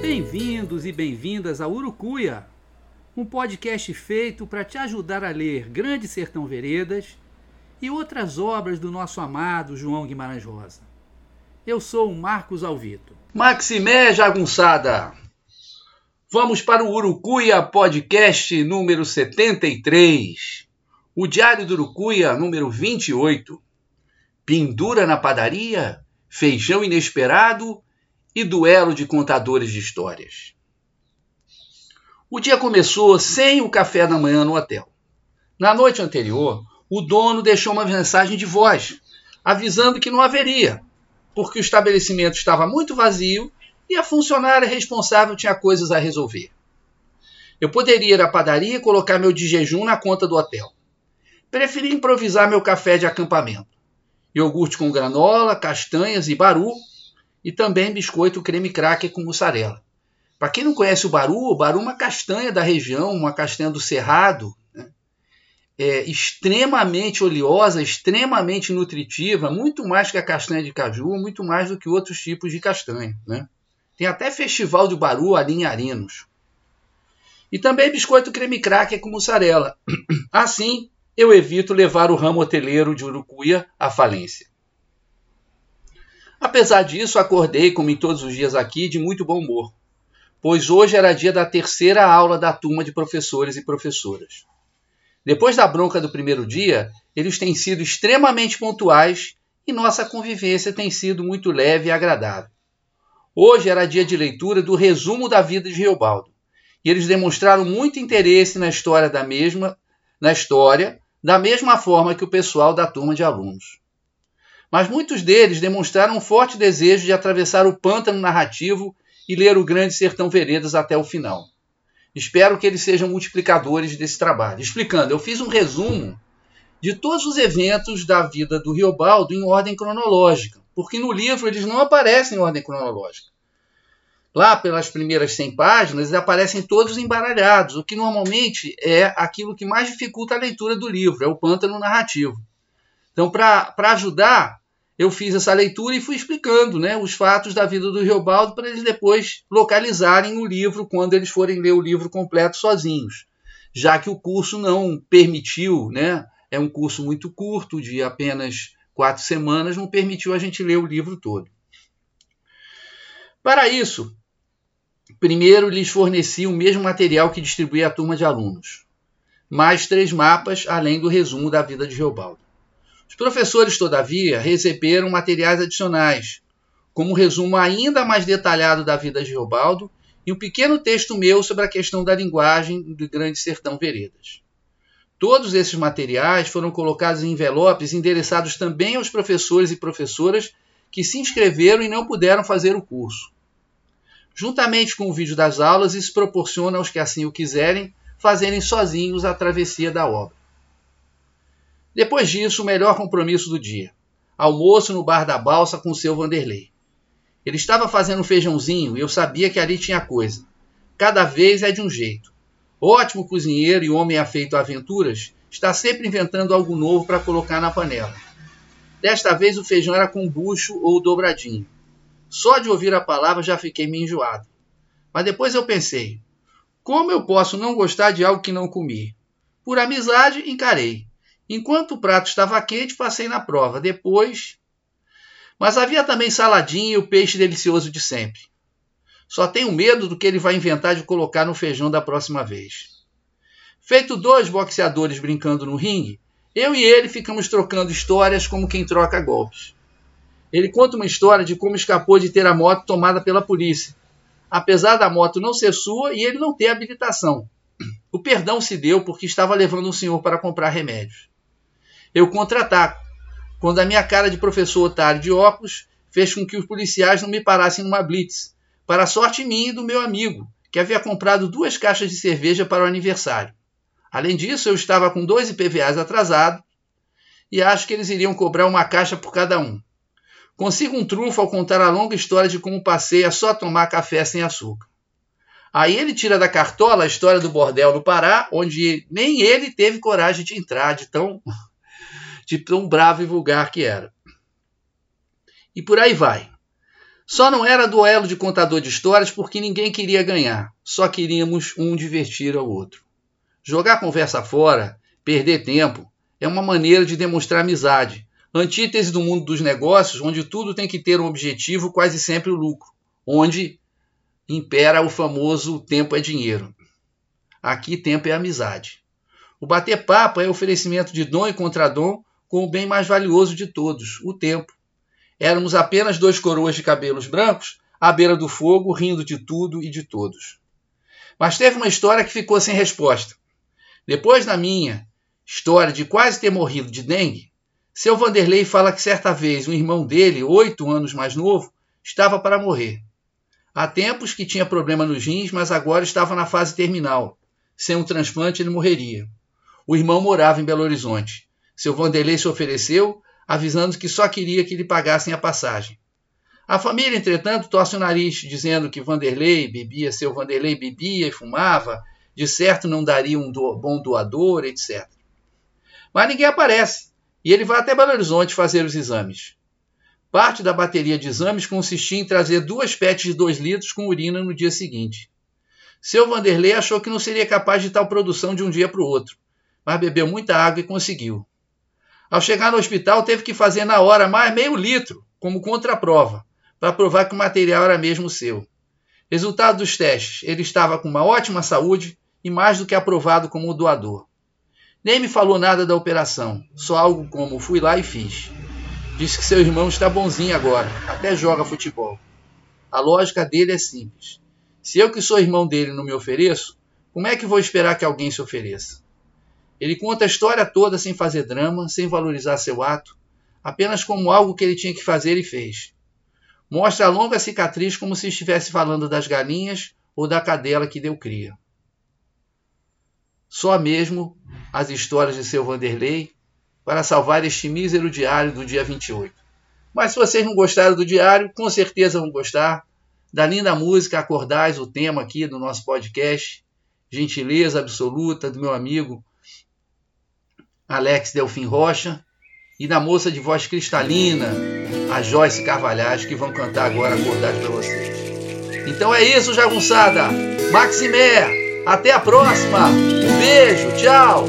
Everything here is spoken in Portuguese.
Bem-vindos e bem-vindas a Urucuia, um podcast feito para te ajudar a ler Grande Sertão Veredas e outras obras do nosso amado João Guimarães Rosa. Eu sou o Marcos Alvito. Maximé Jagunçada! Vamos para o Urucuia Podcast número 73. O Diário do Urucuia número 28. Pendura na padaria, feijão inesperado e duelo de contadores de histórias. O dia começou sem o café da manhã no hotel. Na noite anterior, o dono deixou uma mensagem de voz, avisando que não haveria, porque o estabelecimento estava muito vazio e a funcionária responsável tinha coisas a resolver. Eu poderia ir à padaria e colocar meu de jejum na conta do hotel. Preferi improvisar meu café de acampamento. Iogurte com granola, castanhas e baru e também biscoito creme cracker com mussarela. Para quem não conhece o baru, o baru é uma castanha da região, uma castanha do cerrado, né? é extremamente oleosa, extremamente nutritiva, muito mais que a castanha de caju, muito mais do que outros tipos de castanha. Né? Tem até festival de baru ali em Arinos. E também biscoito creme cracker com mussarela. Assim, eu evito levar o ramo hoteleiro de Urucuia à falência. Apesar disso, acordei, como em todos os dias aqui, de muito bom humor, pois hoje era dia da terceira aula da turma de professores e professoras. Depois da bronca do primeiro dia, eles têm sido extremamente pontuais e nossa convivência tem sido muito leve e agradável. Hoje era dia de leitura do resumo da vida de Riobaldo, e eles demonstraram muito interesse na história da mesma, na história, da mesma forma que o pessoal da turma de alunos mas muitos deles demonstraram um forte desejo de atravessar o pântano narrativo e ler o Grande Sertão Veredas até o final. Espero que eles sejam multiplicadores desse trabalho. Explicando, eu fiz um resumo de todos os eventos da vida do Riobaldo em ordem cronológica, porque no livro eles não aparecem em ordem cronológica. Lá pelas primeiras 100 páginas, eles aparecem todos embaralhados, o que normalmente é aquilo que mais dificulta a leitura do livro, é o pântano narrativo. Então, para ajudar, eu fiz essa leitura e fui explicando né, os fatos da vida do Riobaldo para eles depois localizarem o livro quando eles forem ler o livro completo sozinhos, já que o curso não permitiu, né, é um curso muito curto, de apenas quatro semanas, não permitiu a gente ler o livro todo. Para isso, primeiro lhes forneci o mesmo material que distribuí à turma de alunos, mais três mapas, além do resumo da vida de Riobaldo. Os professores, todavia, receberam materiais adicionais, como um resumo ainda mais detalhado da vida de Geobaldo e um pequeno texto meu sobre a questão da linguagem do Grande Sertão Veredas. Todos esses materiais foram colocados em envelopes endereçados também aos professores e professoras que se inscreveram e não puderam fazer o curso. Juntamente com o vídeo das aulas, isso proporciona aos que assim o quiserem fazerem sozinhos a travessia da obra. Depois disso, o melhor compromisso do dia: almoço no bar da balsa com o seu Vanderlei. Ele estava fazendo feijãozinho e eu sabia que ali tinha coisa. Cada vez é de um jeito. Ótimo cozinheiro e homem afeito a aventuras, está sempre inventando algo novo para colocar na panela. Desta vez o feijão era com bucho ou dobradinho. Só de ouvir a palavra já fiquei me enjoado. Mas depois eu pensei: como eu posso não gostar de algo que não comi? Por amizade, encarei. Enquanto o prato estava quente, passei na prova. Depois. Mas havia também saladinha e o peixe delicioso de sempre. Só tenho medo do que ele vai inventar de colocar no feijão da próxima vez. Feito dois boxeadores brincando no ringue, eu e ele ficamos trocando histórias como quem troca golpes. Ele conta uma história de como escapou de ter a moto tomada pela polícia, apesar da moto não ser sua e ele não ter habilitação. O perdão se deu porque estava levando um senhor para comprar remédios. Eu contra-ataco, quando a minha cara de professor otário de óculos fez com que os policiais não me parassem numa blitz, para a sorte minha e do meu amigo, que havia comprado duas caixas de cerveja para o aniversário. Além disso, eu estava com dois IPVAs atrasados e acho que eles iriam cobrar uma caixa por cada um. Consigo um trunfo ao contar a longa história de como passei a só tomar café sem açúcar. Aí ele tira da cartola a história do bordel no Pará, onde nem ele teve coragem de entrar, de tão, de tão bravo e vulgar que era. E por aí vai. Só não era duelo de contador de histórias porque ninguém queria ganhar, só queríamos um divertir ao outro. Jogar conversa fora, perder tempo, é uma maneira de demonstrar amizade. Antítese do mundo dos negócios, onde tudo tem que ter um objetivo, quase sempre o lucro, onde impera o famoso tempo é dinheiro. Aqui tempo é amizade. O bater papo é oferecimento de dom e contradom com o bem mais valioso de todos, o tempo. Éramos apenas dois coroas de cabelos brancos à beira do fogo, rindo de tudo e de todos. Mas teve uma história que ficou sem resposta. Depois da minha história de quase ter morrido de dengue, seu Vanderlei fala que certa vez um irmão dele, oito anos mais novo, estava para morrer. Há tempos que tinha problema nos rins, mas agora estava na fase terminal. Sem um transplante, ele morreria. O irmão morava em Belo Horizonte. Seu Vanderlei se ofereceu, avisando que só queria que lhe pagassem a passagem. A família, entretanto, torce o nariz, dizendo que Vanderlei bebia, seu Vanderlei bebia e fumava, de certo não daria um do, bom doador, etc. Mas ninguém aparece, e ele vai até Belo Horizonte fazer os exames. Parte da bateria de exames consistia em trazer duas PETs de 2 litros com urina no dia seguinte. Seu Vanderlei achou que não seria capaz de tal produção de um dia para o outro, mas bebeu muita água e conseguiu. Ao chegar no hospital, teve que fazer na hora mais meio litro, como contraprova, para provar que o material era mesmo seu. Resultado dos testes: ele estava com uma ótima saúde, e mais do que aprovado como doador. Nem me falou nada da operação, só algo como fui lá e fiz. Disse que seu irmão está bonzinho agora, até joga futebol. A lógica dele é simples. Se eu que sou irmão dele não me ofereço, como é que vou esperar que alguém se ofereça? Ele conta a história toda sem fazer drama, sem valorizar seu ato, apenas como algo que ele tinha que fazer e fez. Mostra a longa cicatriz como se estivesse falando das galinhas ou da cadela que deu cria. Só mesmo as histórias de seu Vanderlei para salvar este mísero diário do dia 28. Mas se vocês não gostaram do diário, com certeza vão gostar da linda música Acordais, o tema aqui do nosso podcast. Gentileza absoluta do meu amigo Alex Delfim Rocha e da moça de voz cristalina, a Joyce Carvalhais, que vão cantar agora Acordais para vocês. Então é isso, jagunçada! Maximé! Até a próxima. Um beijo. Tchau.